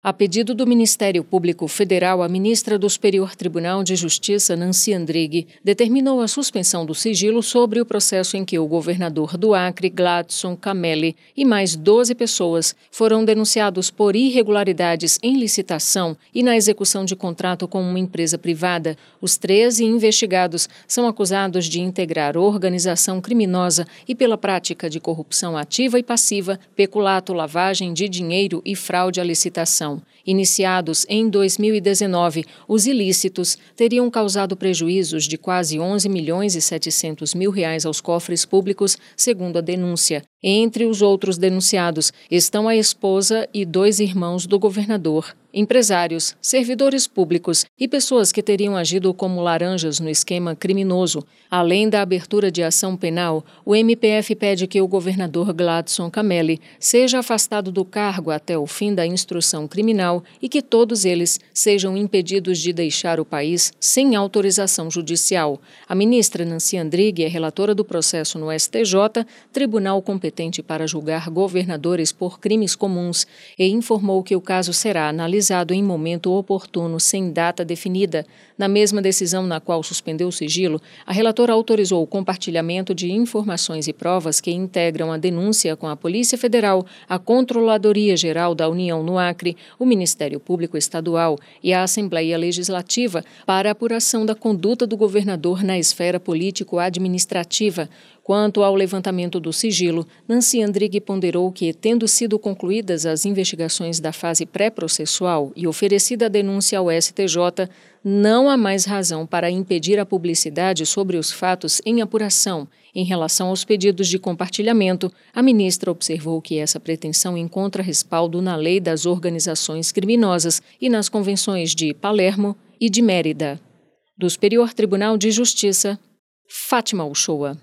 A pedido do Ministério Público Federal, a ministra do Superior Tribunal de Justiça, Nancy Andrighi, determinou a suspensão do sigilo sobre o processo em que o governador do Acre, Gladson Camelli, e mais 12 pessoas foram denunciados por irregularidades em licitação e na execução de contrato com uma empresa privada. Os 13 investigados são acusados de integrar organização criminosa e pela prática de corrupção ativa e passiva, peculato, lavagem de dinheiro e fraude à licitação. Iniciados em 2019, os ilícitos teriam causado prejuízos de quase 11 milhões e 700 mil reais aos cofres públicos, segundo a denúncia. Entre os outros denunciados estão a esposa e dois irmãos do governador, empresários, servidores públicos e pessoas que teriam agido como laranjas no esquema criminoso. Além da abertura de ação penal, o MPF pede que o governador Gladson Camelli seja afastado do cargo até o fim da instrução criminal e que todos eles sejam impedidos de deixar o país sem autorização judicial. A ministra Nancy Andrighi é relatora do processo no STJ, Tribunal Competente para julgar governadores por crimes comuns e informou que o caso será analisado em momento oportuno, sem data definida. Na mesma decisão na qual suspendeu o sigilo, a relatora autorizou o compartilhamento de informações e provas que integram a denúncia com a Polícia Federal, a Controladoria Geral da União no Acre, o Ministério Público Estadual e a Assembleia Legislativa para apuração da conduta do governador na esfera político-administrativa. Quanto ao levantamento do sigilo, Nancy Andrighi ponderou que, tendo sido concluídas as investigações da fase pré-processual e oferecida a denúncia ao STJ, não há mais razão para impedir a publicidade sobre os fatos em apuração. Em relação aos pedidos de compartilhamento, a ministra observou que essa pretensão encontra respaldo na lei das organizações criminosas e nas convenções de Palermo e de Mérida. Do Superior Tribunal de Justiça, Fátima Uchoa.